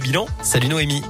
Bilan, salut Noémie.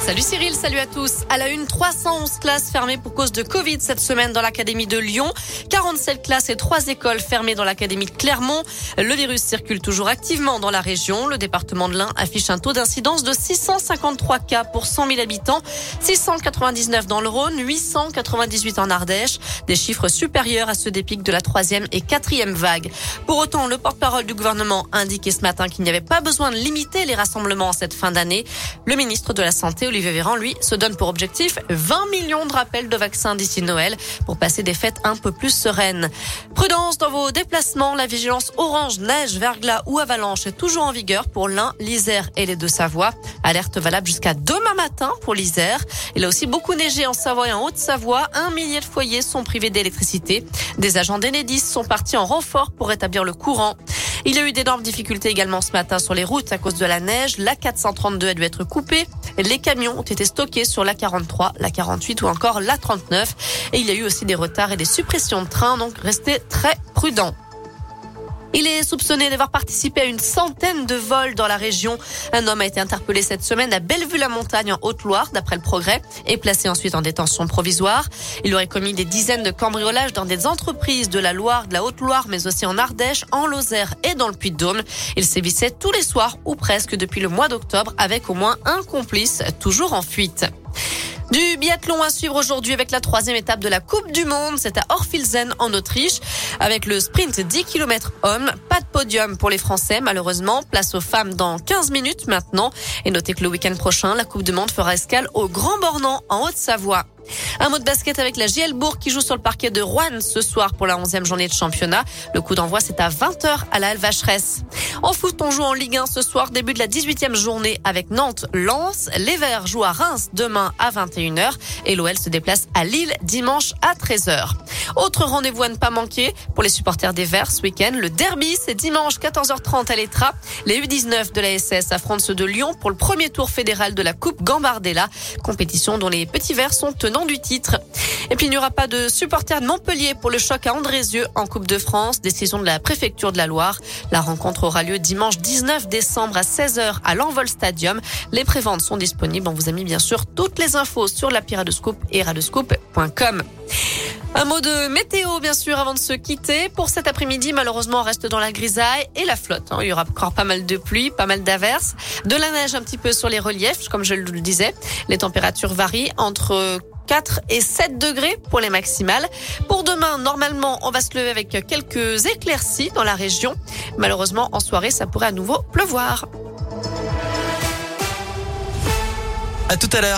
Salut Cyril, salut à tous. À la une, 311 classes fermées pour cause de Covid cette semaine dans l'académie de Lyon. 47 classes et 3 écoles fermées dans l'académie de Clermont. Le virus circule toujours activement dans la région. Le département de l'Ain affiche un taux d'incidence de 653 cas pour 100 000 habitants, 699 dans le Rhône, 898 en Ardèche. Des chiffres supérieurs à ceux des pics de la troisième et quatrième vague. Pour autant, le porte-parole du gouvernement a indiqué ce matin qu'il n'y avait pas besoin de limiter les rassemblements en cette fin d'année. Le ministre de la Santé, Olivier Véran, lui, se donne pour objectif 20 millions de rappels de vaccins d'ici Noël pour passer des fêtes un peu plus sereines. Prudence dans vos déplacements. La vigilance orange, neige, verglas ou avalanche est toujours en vigueur pour l'Ain, l'Isère et les Deux-Savoie. Alerte valable jusqu'à demain matin pour l'Isère. Il a aussi beaucoup neigé en Savoie et en Haute-Savoie. Un millier de foyers sont privés d'électricité. Des agents d'Enedis sont partis en renfort pour rétablir le courant. Il y a eu d'énormes difficultés également ce matin sur les routes à cause de la neige. La 432 a dû être coupée. Les camions ont été stockés sur la 43, la 48 ou encore la 39. Et il y a eu aussi des retards et des suppressions de trains, donc restez très prudents. Il est soupçonné d'avoir participé à une centaine de vols dans la région. Un homme a été interpellé cette semaine à Bellevue-la-Montagne en Haute-Loire, d'après le progrès, et placé ensuite en détention provisoire. Il aurait commis des dizaines de cambriolages dans des entreprises de la Loire, de la Haute-Loire, mais aussi en Ardèche, en Lozère et dans le Puy-de-Dôme. Il sévissait tous les soirs ou presque depuis le mois d'octobre avec au moins un complice toujours en fuite. Du biathlon à suivre aujourd'hui avec la troisième étape de la Coupe du Monde. C'est à Orfilsen en Autriche. Avec le sprint 10 km hommes, pas de podium pour les Français malheureusement. Place aux femmes dans 15 minutes maintenant. Et notez que le week-end prochain, la Coupe du Monde fera escale au Grand Bornand en Haute-Savoie. Un mot de basket avec la Gielbourg qui joue sur le parquet de Rouen ce soir pour la 11e journée de championnat. Le coup d'envoi, c'est à 20h à la Vacheresse. En foot, on joue en Ligue 1 ce soir, début de la 18e journée avec Nantes-Lens. Les Verts jouent à Reims demain à 21h et l'OL se déplace à Lille dimanche à 13h. Autre rendez-vous à ne pas manquer pour les supporters des Verts ce week-end. Le derby, c'est dimanche 14h30 à l'Etra. Les U19 de la SS affrontent ceux de Lyon pour le premier tour fédéral de la Coupe Gambardella, compétition dont les petits Verts sont tenants du titre. Et puis il n'y aura pas de supporters de Montpellier pour le choc à Andrézieux en Coupe de France, décision de la préfecture de la Loire. La rencontre aura lieu dimanche 19 décembre à 16h à l'Envol Stadium. Les préventes sont disponibles. On vous a mis bien sûr toutes les infos sur la Scoop et radescoop.com. Un mot de météo, bien sûr, avant de se quitter. Pour cet après-midi, malheureusement, on reste dans la grisaille et la flotte. Hein. Il y aura encore pas mal de pluie, pas mal d'averses, de la neige un petit peu sur les reliefs, comme je le disais. Les températures varient entre 4 et 7 degrés pour les maximales. Pour demain, normalement, on va se lever avec quelques éclaircies dans la région. Malheureusement, en soirée, ça pourrait à nouveau pleuvoir. À tout à l'heure.